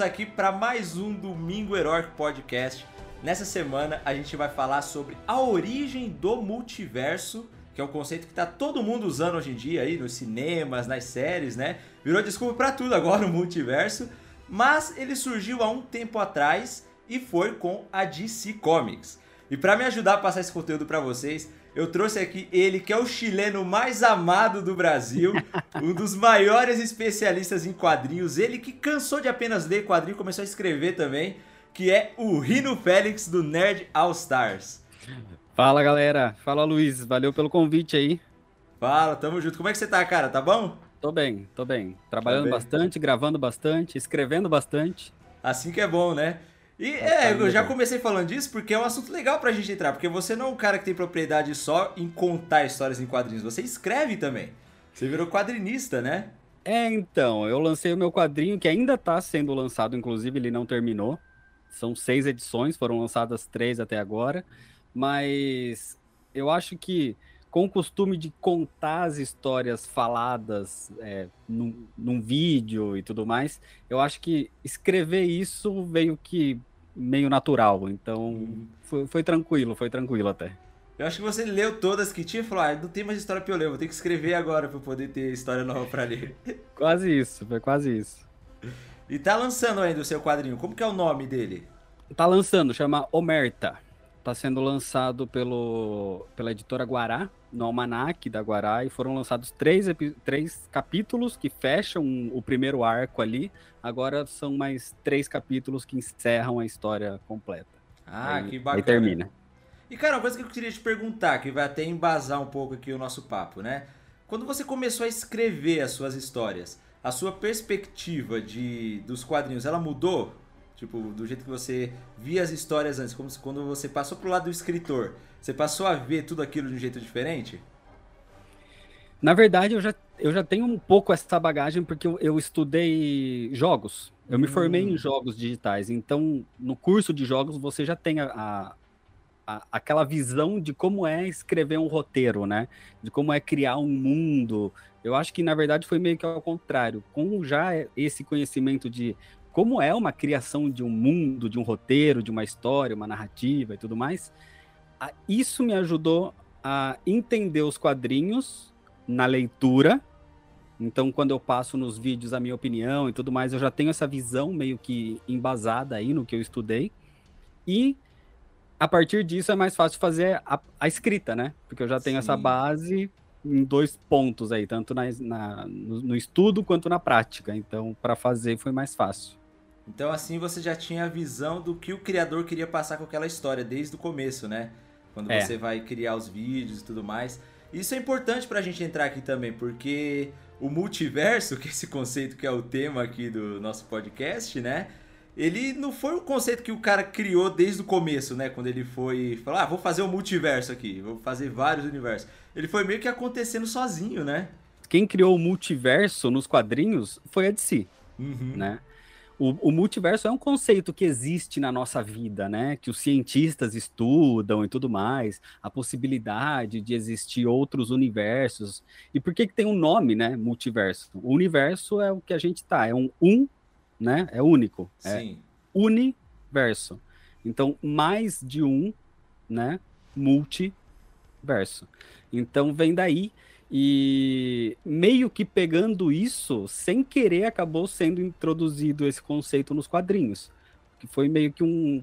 aqui para mais um Domingo Heróico Podcast. Nessa semana a gente vai falar sobre a origem do multiverso, que é um conceito que tá todo mundo usando hoje em dia aí nos cinemas, nas séries, né? Virou desculpa para tudo agora o multiverso, mas ele surgiu há um tempo atrás e foi com a DC Comics. E para me ajudar a passar esse conteúdo para vocês, eu trouxe aqui ele, que é o chileno mais amado do Brasil, um dos maiores especialistas em quadrinhos, ele que cansou de apenas ler quadrinho, começou a escrever também, que é o Rino Félix do Nerd All Stars. Fala galera, fala Luiz, valeu pelo convite aí. Fala, tamo junto. Como é que você tá, cara? Tá bom? Tô bem, tô bem. Trabalhando bem. bastante, gravando bastante, escrevendo bastante. Assim que é bom, né? E é, eu já comecei falando disso porque é um assunto legal pra gente entrar, porque você não é um cara que tem propriedade só em contar histórias em quadrinhos, você escreve também. Você virou quadrinista, né? É, então, eu lancei o meu quadrinho que ainda tá sendo lançado, inclusive ele não terminou. São seis edições, foram lançadas três até agora, mas eu acho que com o costume de contar as histórias faladas é, num, num vídeo e tudo mais, eu acho que escrever isso veio que meio natural. Então foi, foi tranquilo, foi tranquilo até. Eu acho que você leu todas que tinha e falou: ah, não tem mais história pra eu ler, vou ter que escrever agora pra eu poder ter história nova pra ler. Quase isso, foi quase isso. E tá lançando ainda o seu quadrinho, como que é o nome dele? Tá lançando, chama Omerta. Tá sendo lançado pelo, pela editora Guará, no Almanac da Guará, e foram lançados três, três capítulos que fecham o primeiro arco ali. Agora são mais três capítulos que encerram a história completa. Ah, Aí- que bacana. Aí termina. E cara, uma coisa que eu queria te perguntar, que vai até embasar um pouco aqui o nosso papo, né? Quando você começou a escrever as suas histórias, a sua perspectiva de dos quadrinhos, ela mudou? Tipo, do jeito que você via as histórias antes, como se quando você passou pro lado do escritor, você passou a ver tudo aquilo de um jeito diferente? Na verdade, eu já, eu já tenho um pouco essa bagagem porque eu, eu estudei jogos. Eu me formei em jogos digitais. Então, no curso de jogos, você já tem a, a- aquela visão de como é escrever um roteiro, né? De como é criar um mundo. Eu acho que, na verdade, foi meio que ao contrário. Com já esse conhecimento de como é uma criação de um mundo, de um roteiro, de uma história, uma narrativa e tudo mais, isso me ajudou a entender os quadrinhos na leitura. Então, quando eu passo nos vídeos a minha opinião e tudo mais, eu já tenho essa visão meio que embasada aí no que eu estudei. E a partir disso é mais fácil fazer a, a escrita, né? Porque eu já tenho essa Sim. base em dois pontos aí, tanto na, na- no, no estudo quanto na prática. Então, para fazer foi mais fácil. Então assim você já tinha a visão do que o criador queria passar com aquela história desde o começo, né? Quando É. você vai criar os vídeos e tudo mais. Isso é importante pra gente entrar aqui também, porque o multiverso, que é esse conceito que é o tema aqui do nosso podcast, né? Ele não foi um conceito que o cara criou desde o começo, né? Quando ele foi falar, ah, vou fazer um multiverso aqui, vou fazer vários universos. Ele foi meio que acontecendo sozinho, né? Quem criou o multiverso nos quadrinhos foi a DC. Uhum. né? O, o multiverso é um conceito que existe na nossa vida, né? Que os cientistas estudam e tudo mais, a possibilidade de existir outros universos. E por que que tem um nome, né? Multiverso. O universo é o que a gente tá, é um um, né? É único, é Sim. universo. Então, mais de um, né? Multiverso. Então, vem daí. E meio que pegando isso, sem querer, acabou sendo introduzido esse conceito nos quadrinhos. Que foi meio que um,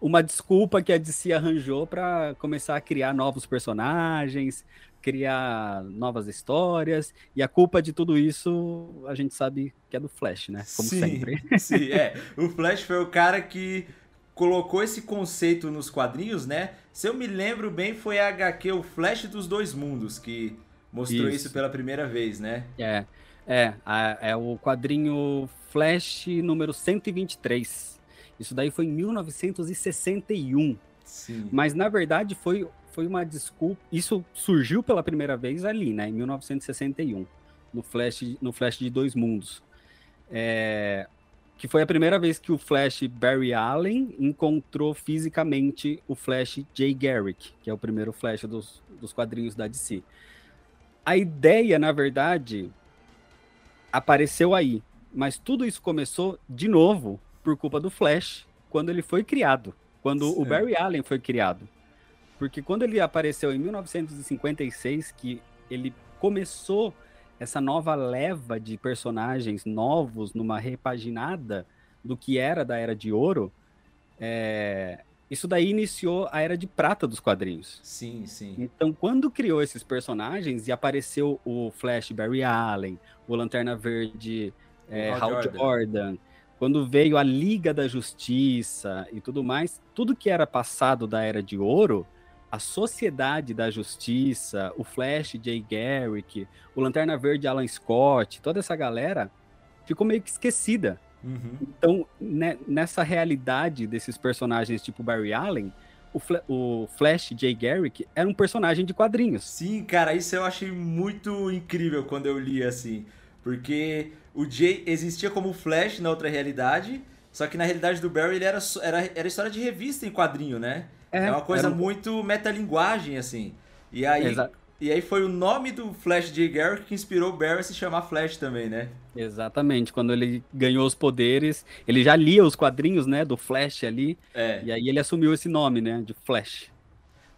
uma desculpa que a DC arranjou para começar a criar novos personagens, criar novas histórias, e a culpa de tudo isso a gente sabe que é do Flash, né? Como sim, sempre. Sim, é. O Flash foi o cara que colocou esse conceito nos quadrinhos, né? Se eu me lembro bem, foi a HQ O Flash dos Dois Mundos que mostrou isso, isso pela primeira vez, né? É, é, é o quadrinho Flash número 123. Isso daí foi em 1961. Sim. Mas na verdade foi foi uma desculpa. Isso surgiu pela primeira vez ali, né, em 1961, no Flash, no Flash de Dois Mundos. É, que foi a primeira vez que o Flash Barry Allen encontrou fisicamente o Flash Jay Garrick, que é o primeiro Flash dos, dos quadrinhos da DC. A ideia, na verdade, apareceu aí, mas tudo isso começou de novo por culpa do Flash quando ele foi criado, quando Sim. o Barry Allen foi criado. Porque quando ele apareceu em 1956, que ele começou essa nova leva de personagens novos numa repaginada do que era da Era de Ouro, é... isso daí iniciou a Era de Prata dos quadrinhos. Sim, sim. Então, quando criou esses personagens e apareceu o Flash Barry Allen, o Lanterna Verde é, Hal Jordan. Jordan, quando veio a Liga da Justiça e tudo mais, tudo que era passado da Era de Ouro a Sociedade da Justiça, o Flash Jay Garrick, o Lanterna Verde Alan Scott, toda essa galera ficou meio que esquecida. Uhum. Então, né, nessa realidade desses personagens tipo Barry Allen, o, Fla o, Flash Jay Garrick era um personagem de quadrinhos. Sim, cara, isso eu achei muito incrível quando eu li assim. Porque o Jay existia como Flash na outra realidade, só que na realidade do Barry ele era, era, era história de revista em quadrinho, né? É, é uma coisa um... muito metalinguagem, assim. E aí, Exato. e aí foi o nome do Flash de Garrick que inspirou o Barry a se chamar Flash também, né? Exatamente. Quando ele ganhou os poderes, ele já lia os quadrinhos, né, do Flash ali. É. E aí ele assumiu esse nome, né, de Flash.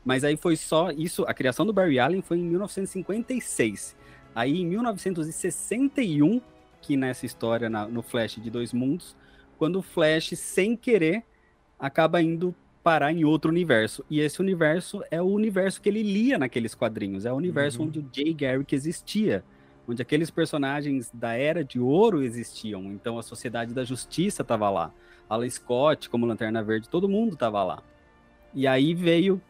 Mas aí foi só isso, a criação do Barry Allen foi em 1956. Aí em 1961, que nessa história na, no Flash de Dois Mundos, quando o Flash, sem querer, acaba indo parar em outro universo. E esse universo é o universo que ele lia naqueles quadrinhos. É o universo uhum. onde o Jay Garrick existia. Onde aqueles personagens da Era de Ouro existiam. Então a Sociedade da Justiça estava lá. Alan Scott, como Lanterna Verde, todo mundo estava lá. E aí veio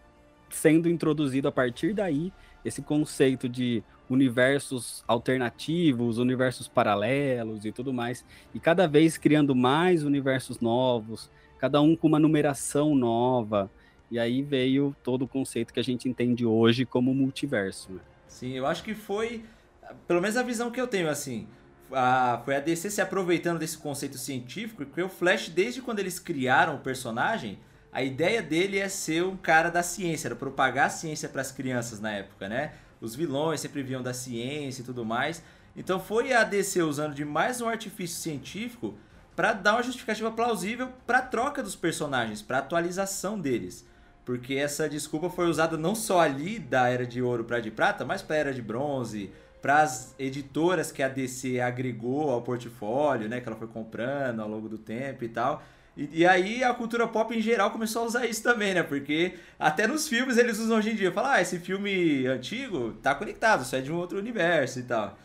sendo introduzido a partir daí esse conceito de universos alternativos, universos paralelos e tudo mais. E cada vez criando mais universos novos, cada um com uma numeração nova. E aí veio todo o conceito que a gente entende hoje como multiverso. Né? Sim, eu acho que foi, pelo menos a visão que eu tenho, assim, a, foi a DC se aproveitando desse conceito científico, porque o Flash, desde quando eles criaram o personagem, a ideia dele é ser um cara da ciência, era propagar a ciência para as crianças na época, né? Os vilões sempre vinham da ciência e tudo mais. Então foi a DC usando de mais um artifício científico para dar uma justificativa plausível para a troca dos personagens, para atualização deles. Porque essa desculpa foi usada não só ali da Era de Ouro para de Prata, mas para a Era de Bronze, para as editoras que a DC agregou ao portfólio, né, que ela foi comprando ao longo do tempo e tal. E, e, aí a cultura pop em geral começou a usar isso também, né? Porque até nos filmes eles usam hoje em dia. Falar, ah, esse filme antigo tá conectado, isso é de um outro universo e tal.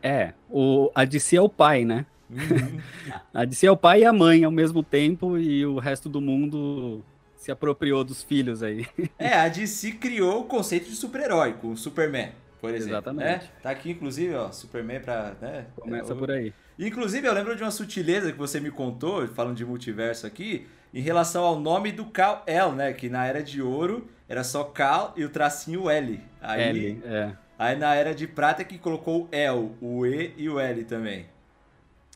É, o, a DC é o pai, né? Uhum. a DC é o pai e a mãe ao mesmo tempo e o resto do mundo se apropriou dos filhos aí. é, a DC criou o conceito de super-herói com o Superman, por exemplo. Exatamente. Né? Tá aqui, inclusive, ó, Superman pra. Né? Começa é, por aí. Inclusive, eu lembro de uma sutileza que você me contou, falando de multiverso aqui, em relação ao nome do Kal El, né? Que na Era de Ouro era só Kal e o tracinho L. Aí, L, é. Aí na Era de Prata é que colocou o El, o E e o L também.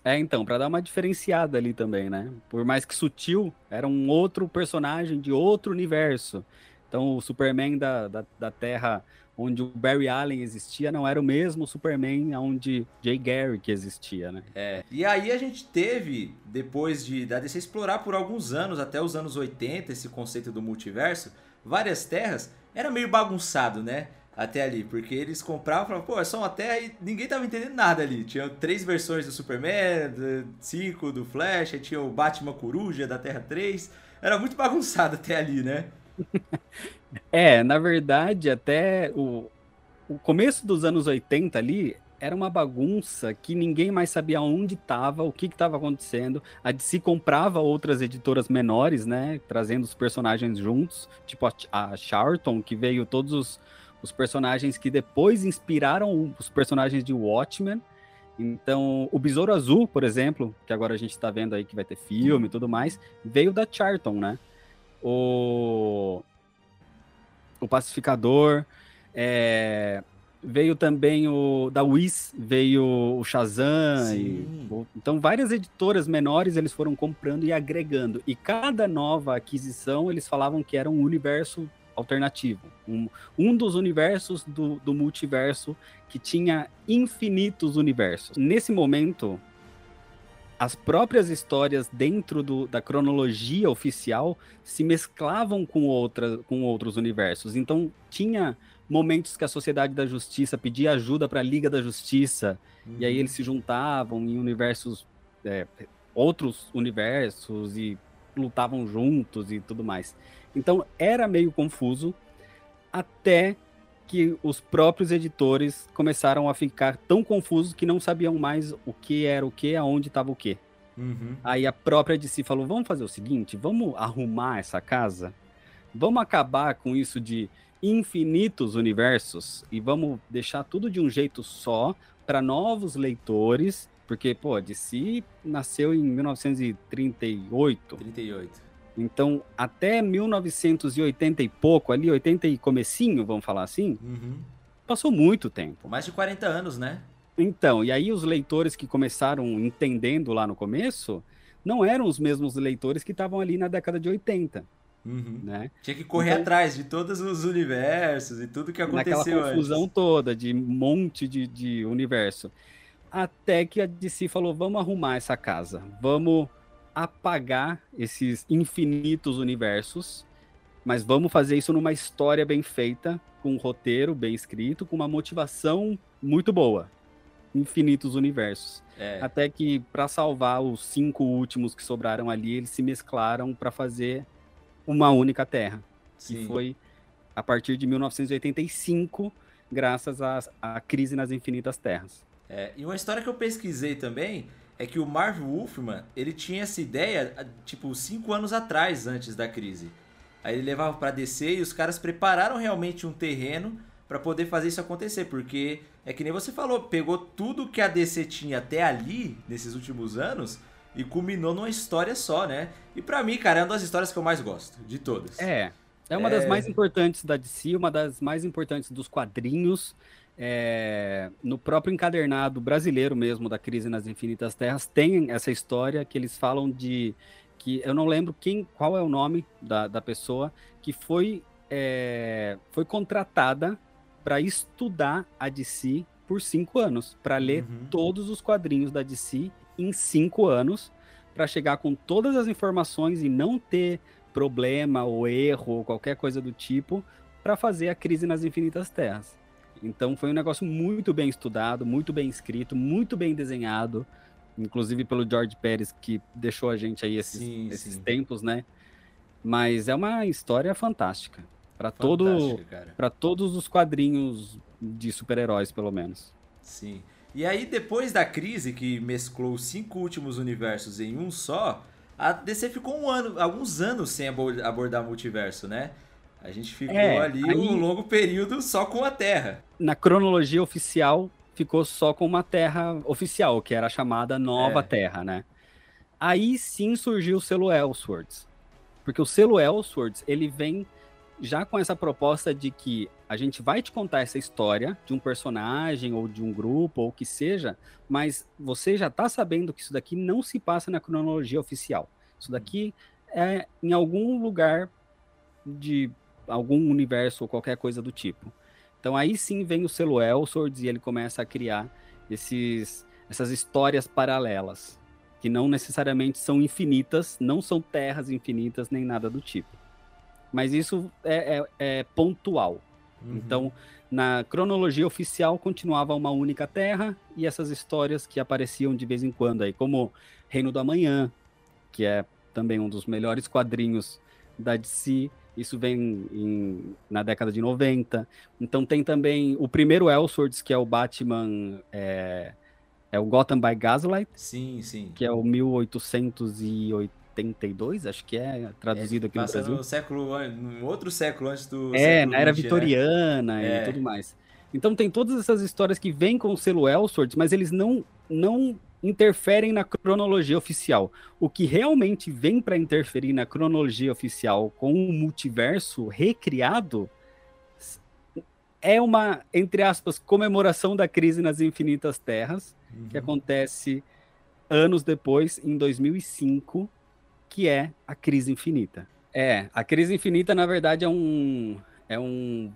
É, então, para dar uma diferenciada ali também, né? Por mais que sutil, era um outro personagem de outro universo. Então, o Superman da, da, da Terra, onde o Barry Allen existia, não era o mesmo Superman onde Jay Garrick existia, né? É. E aí a gente teve, depois de da DC explorar por alguns anos, até os anos 80, esse conceito do multiverso, várias terras, era meio bagunçado, né? até ali, porque eles compravam e falavam, pô, é só uma Terra e ninguém tava entendendo nada ali. Tinha três versões do Superman, do- cinco do Flash, tinha o Batman Coruja da Terra 3. Era muito bagunçado até ali, né? É, na verdade, até o, o começo dos anos 80 ali era uma bagunça que ninguém mais sabia onde estava, o que estava acontecendo. A DC comprava outras editoras menores, né, trazendo os personagens juntos, tipo a, a Charlton, que veio todos os, os personagens que depois inspiraram os personagens de Watchmen. Então, o Besouro Azul, por exemplo, que agora a gente está vendo aí que vai ter filme e tudo mais, veio da Charlton, né? O o Pacificador, é, veio também o da Wiz, veio o Shazam, e, então várias editoras menores eles foram comprando e agregando, e cada nova aquisição eles falavam que era um universo alternativo, um, um dos universos do, do multiverso que tinha infinitos universos. Nesse momento, as próprias histórias dentro do- da cronologia oficial se mesclavam com, outra, com outros universos. Então, tinha momentos que a Sociedade da Justiça pedia ajuda para a Liga da Justiça, e aí eles se juntavam em universos, é, outros universos, e lutavam juntos e tudo mais. Então, era meio confuso, até que os próprios editores começaram a ficar tão confusos que não sabiam mais o que era o que, aonde estava o que. Uhum. Aí a própria DC falou: vamos fazer o seguinte, vamos arrumar essa casa, vamos acabar com isso de infinitos universos e vamos deixar tudo de um jeito só para novos leitores, porque, pô, a DC nasceu em 1938, 38. Então até 1980 e pouco, ali, 80 e comecinho, vamos falar assim, Uhum. passou muito tempo. Mais de 40 anos, né? Então, e aí os leitores que começaram entendendo lá no começo, não eram os mesmos leitores que estavam ali na década de 80, Uhum. né? Tinha que correr Então- atrás de todos os universos e tudo que Naquela aconteceu confusão antes. toda de monte de, de universo. Até que a DC falou: vamos arrumar essa casa, vamos apagar esses infinitos universos, mas vamos fazer isso numa história bem feita, com um roteiro bem escrito, com uma motivação muito boa. Infinitos universos. É. Até que, para salvar os cinco últimos que sobraram ali, eles se mesclaram para fazer uma única Terra, que Sim. foi a partir de 1985, graças à, à crise nas infinitas terras. É, e uma história que eu pesquisei também é que o Marv Wolfman, ele tinha essa ideia, ah, tipo, cinco anos atrás, antes da crise. Aí ele levava pra DC e os caras prepararam realmente um terreno pra poder fazer isso acontecer, porque é que nem você falou, pegou tudo que a DC tinha até ali, nesses últimos anos, e culminou numa história só, né? E pra mim, cara, é uma das histórias que eu mais gosto, de todas. É, é uma das mais importantes da DC, uma das mais importantes dos quadrinhos. É, no próprio encadernado brasileiro mesmo da Crise nas Infinitas Terras tem essa história que eles falam de que eu não lembro quem, qual é o nome da, da pessoa que foi é, foi contratada para estudar a DC por cinco anos, para ler Uhum. todos os quadrinhos da DC em cinco anos, para chegar com todas as informações e não ter problema ou erro ou qualquer coisa do tipo para fazer a crise nas infinitas terras. Então foi um negócio muito bem estudado, muito bem escrito, muito bem desenhado, inclusive pelo George Pérez que deixou a gente aí esses, Sim, esses sim. tempos, né? Mas é uma história fantástica para todo para todos os quadrinhos de super-heróis, pelo menos. Sim. E aí, depois da crise que mesclou os cinco últimos universos em um só, a DC ficou um ano, alguns anos sem abo- abordar multiverso, né? A gente ficou É, ali aí- um longo período só com a Terra. Na cronologia oficial, ficou só com uma terra oficial, que era a chamada Nova É. Terra, né? Aí sim surgiu o selo Elseworlds. Porque o selo Elseworlds, ele vem já com essa proposta de que a gente vai te contar essa história de um personagem ou de um grupo ou o que seja, mas você já tá sabendo que isso daqui não se passa na cronologia oficial. Isso daqui é em algum lugar de algum universo ou qualquer coisa do tipo. Então aí sim vem o selo Elseworlds e ele começa a criar esses, essas histórias paralelas, que não necessariamente são infinitas, não são terras infinitas nem nada do tipo. Mas isso é, é- é pontual. Uhum. Então, Na cronologia oficial continuava uma única Terra e essas histórias que apareciam de vez em quando aí, como Reino do Amanhã, que é também um dos melhores quadrinhos da DC. Isso vem em, na década de 90. Então tem também o primeiro Elseworlds, que é o Batman. É, é o Gotham by Gaslight, Sim, sim. que é o 1882, acho que é traduzido aqui no Brasil. no século, num outro século antes do É, século na era 20, né? vitoriana É. e tudo mais. Então tem todas essas histórias que vêm com o selo Elseworlds, mas eles não, não interferem na cronologia oficial. O que realmente vem para interferir na cronologia oficial com o multiverso recriado é uma, entre aspas, comemoração da crise nas infinitas terras, Uhum. que acontece anos depois, em 2005, que é a crise infinita. É, a crise infinita, na verdade, é um, é um,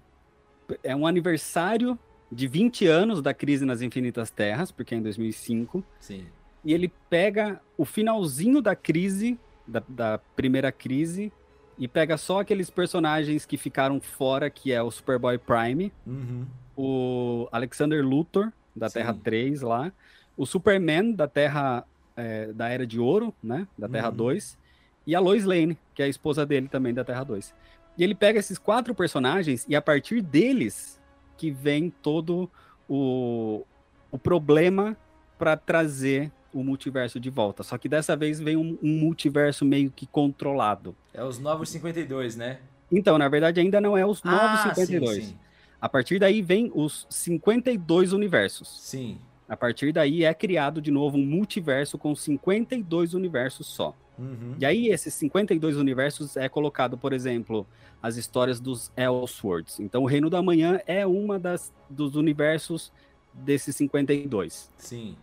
é um aniversário de 20 anos da crise nas infinitas terras, porque é em 2005, Sim. e ele pega o finalzinho da crise, da, da primeira crise, e pega só aqueles personagens que ficaram fora, que é o Superboy Prime, Uhum. o Alexander Luthor, da Sim. Terra 3 lá, o Superman, da Terra é, da Era de Ouro, né, da Terra Uhum. 2, e a Lois Lane, que é a esposa dele também, da Terra 2. E ele pega esses quatro personagens e a partir deles que vem todo o, o problema para trazer o multiverso de volta. Só que dessa vez vem um, um multiverso meio que controlado. É os novos 52, né? Então, na verdade, ainda não é os novos Ah, 52. Sim, sim. A partir daí vem os 52 universos. sim. A partir daí é criado de novo um multiverso com 52 universos só. Uhum. E aí esses 52 universos é colocado, por exemplo, as histórias dos Elseworlds. Então o Reino da Manhã é uma das dos universos desses 52. Sim.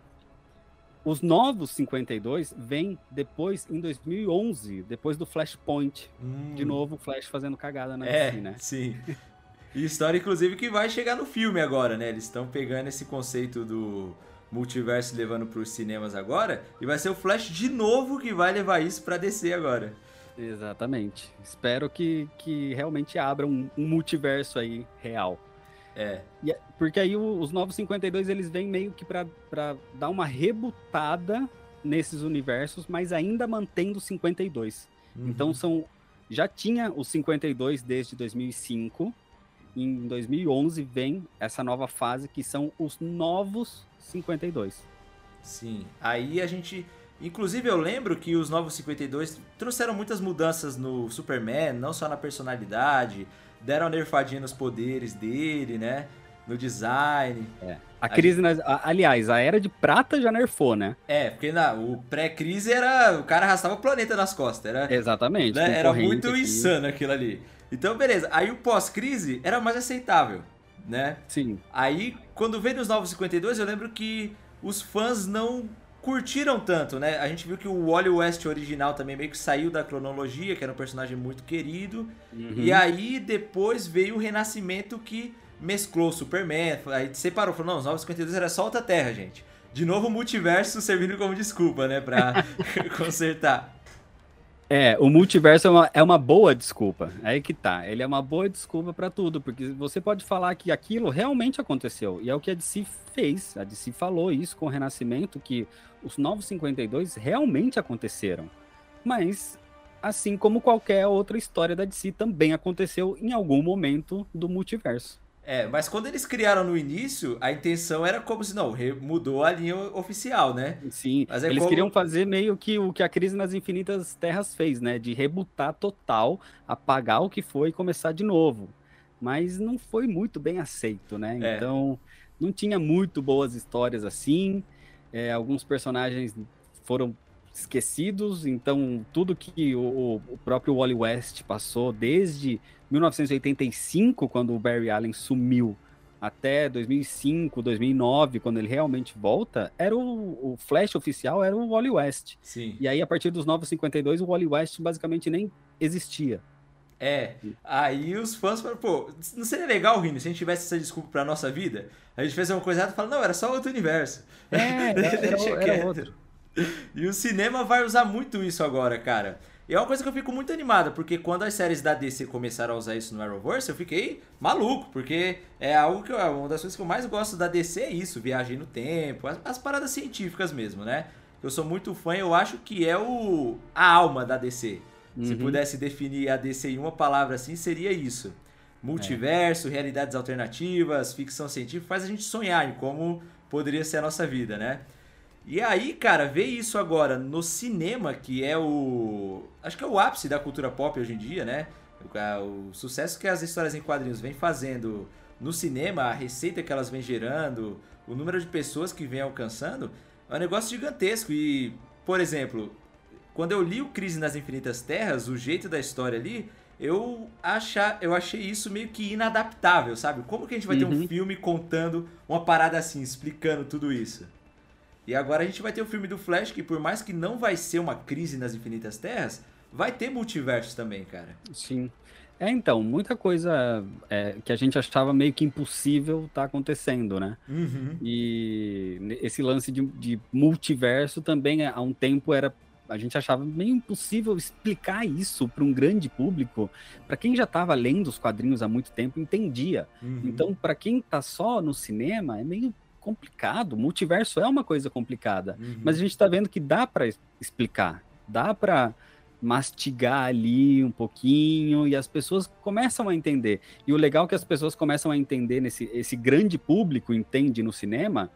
Os novos 52 vêm depois em 2011, depois do Flashpoint. Hum. De novo o Flash fazendo cagada na É, DC, né? sim. E história, inclusive, que vai chegar no filme agora, né? Eles estão pegando esse conceito do multiverso levando para os cinemas agora. E vai ser o Flash de novo que vai levar isso para descer agora. Exatamente. Espero que, que realmente abra um, um multiverso aí real. É. E é- porque aí os novos 52 eles vêm meio que pra dar uma rebutada nesses universos, mas ainda mantendo os 52. Uhum. Então são já tinha os 52 desde 2005. Em 2011 vem essa nova fase que são os novos 52. Sim. Aí a gente. Inclusive, eu lembro que os Novos 52 trouxeram muitas mudanças no Superman, não só na personalidade, deram nerfadinha nos poderes dele, né? No design. A crise, nas- a- aliás, a era de prata já nerfou, né? É, porque na, o pré-crise era. O cara arrastava o planeta nas costas. Era, Exatamente. né, era muito aqui. insano aquilo ali. Então, beleza. Aí o pós-crise era mais aceitável, né? Sim. Aí, quando veio os Novos 52, eu lembro que os fãs não curtiram tanto, né? A gente viu que o Wally West original também meio que saiu da cronologia, que era um personagem muito querido. Uhum. E aí, depois veio o Renascimento que mesclou o Superman, aí separou, falou, não, os 952 era só outra Terra, gente. De novo o multiverso servindo como desculpa, né, pra consertar. É, o multiverso é uma, é uma boa desculpa. É Aí que tá. Ele é uma boa desculpa pra tudo, porque você pode falar que aquilo realmente aconteceu. E é o que a DC fez. A DC falou isso com o Renascimento, que os Novos 52 realmente aconteceram. Mas, assim como qualquer outra história da DC, também aconteceu em algum momento do multiverso. É, mas quando eles criaram no início, a intenção era como se, não, mudou a linha oficial, né? Sim, é eles como- queriam fazer meio que o que a crise nas infinitas terras fez, né? De rebutar total, apagar o que foi e começar de novo. Mas não foi muito bem aceito, né? É. Então, não tinha muito boas histórias assim. É, alguns personagens foram esquecidos, então tudo que o, o próprio Wally West passou desde 1985, quando o Barry Allen sumiu, até 2005, 2009, quando ele realmente volta, era o, o Flash oficial era o Wally West. Sim. E aí, a partir dos Novos 52, o Wally West basicamente nem existia. É, aí os fãs falaram, pô, não seria legal, Rini, se a gente tivesse essa desculpa pra nossa vida? A gente fez uma coisa errada e fala, não, era só outro universo. É, era, era quieto. outro. E o cinema vai usar muito isso agora, cara. E é uma coisa que eu fico muito animado, porque quando as séries da DC começaram a usar isso no Arrowverse, eu fiquei maluco, porque é algo que eu, uma das coisas que eu mais gosto da DC é isso, viagem no tempo, as, as paradas científicas mesmo, né? Eu sou muito fã, eu acho que é o a alma da DC. Se Uhum. pudesse definir a DC em uma palavra assim, seria isso. Multiverso, realidades alternativas, ficção científica, faz a gente sonhar em como poderia ser a nossa vida, né? E aí, cara, ver isso agora no cinema, que é o. Acho que é o ápice da cultura pop hoje em dia, né? O, o sucesso que as histórias em quadrinhos vêm fazendo no cinema, a receita que elas vêm gerando, o número de pessoas que vem alcançando, é um negócio gigantesco. E, por exemplo, quando eu li o Crise nas Infinitas Terras, o jeito da história ali, eu, acha, eu achei isso meio que inadaptável, sabe? Como que a gente vai ter um Uhum. filme contando uma parada assim, explicando tudo isso? E agora a gente vai ter o filme do Flash, que por mais que não vai ser uma crise nas Infinitas Terras, vai ter multiversos também, cara. Sim. É, então, muita coisa é, que a gente achava meio que impossível tá acontecendo, né? Uhum. E esse lance de, de multiverso também há um tempo era a gente achava meio impossível explicar isso para um grande público. Para quem já estava lendo os quadrinhos há muito tempo, entendia. Uhum. Então, para quem tá só no cinema, é meio complicado. Multiverso é uma coisa complicada, Uhum. mas a gente tá vendo que dá para explicar, dá para mastigar ali um pouquinho e as pessoas começam a entender. E o legal é que as pessoas começam a entender nesse esse grande público entende no cinema,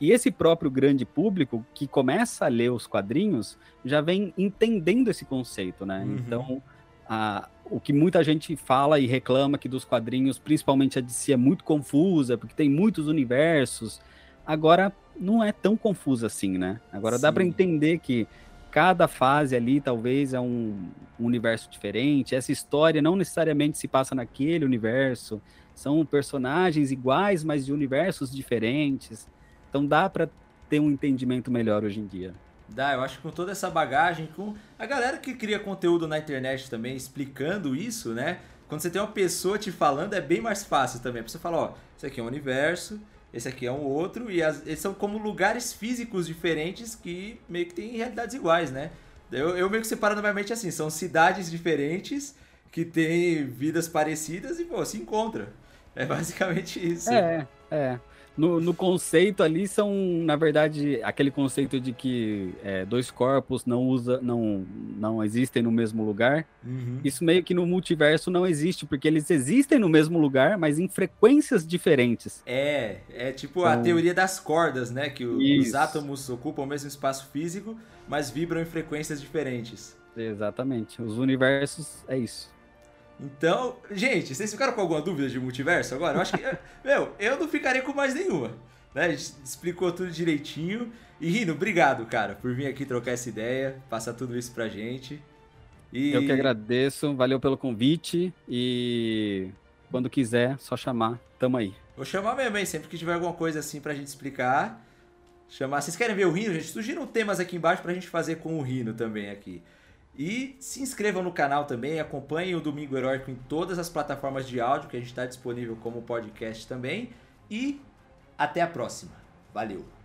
e esse próprio grande público que começa a ler os quadrinhos já vem entendendo esse conceito, né? Uhum. Então, a, o que muita gente fala e reclama que dos quadrinhos, principalmente a DC, é muito confusa, porque tem muitos universos. Agora não é tão confusa assim, né? Agora dá Sim. para entender que cada fase ali talvez é um, universo diferente. Essa história não necessariamente se passa naquele universo. São personagens iguais, mas de universos diferentes. Então dá para ter um entendimento melhor hoje em dia. Dá, eu acho que com toda essa bagagem, com a galera que cria conteúdo na internet também explicando isso, né? Quando você tem uma pessoa te falando, é bem mais fácil também. A pessoa fala, ó, esse aqui é um universo, esse aqui é um outro, e as- eles são como lugares físicos diferentes que meio que têm realidades iguais, né? Eu, eu meio que separo na minha mente assim, são cidades diferentes que têm vidas parecidas e, pô, se encontram. É basicamente isso. É, é. No, no conceito ali são, na verdade, aquele conceito de que é, dois corpos não usa, não, não existem no mesmo lugar. Uhum. Isso meio que no multiverso não existe, porque eles existem no mesmo lugar, mas em frequências diferentes. É, é tipo a Então- teoria das cordas, né? Que o- os átomos ocupam o mesmo espaço físico, mas vibram em frequências diferentes. Exatamente. Os universos é isso. Então, gente, vocês ficaram com alguma dúvida de multiverso agora? Eu acho que, meu, eu não ficaria com mais nenhuma. Né? A gente explicou tudo direitinho. E Rino, obrigado, cara, por vir aqui trocar essa ideia, passar tudo isso pra gente. E... Eu que agradeço, valeu pelo convite e quando quiser, só chamar, tamo aí. Vou chamar mesmo, hein? Sempre que tiver alguma coisa assim pra gente explicar. Chamar. Vocês querem ver o Rino? Gente, sugiram temas aqui embaixo pra gente fazer com o Rino também aqui. E se inscrevam no canal também, acompanhem o Domingo Heróico em todas as plataformas de áudio que a gente está disponível como podcast também. E até a próxima. Valeu!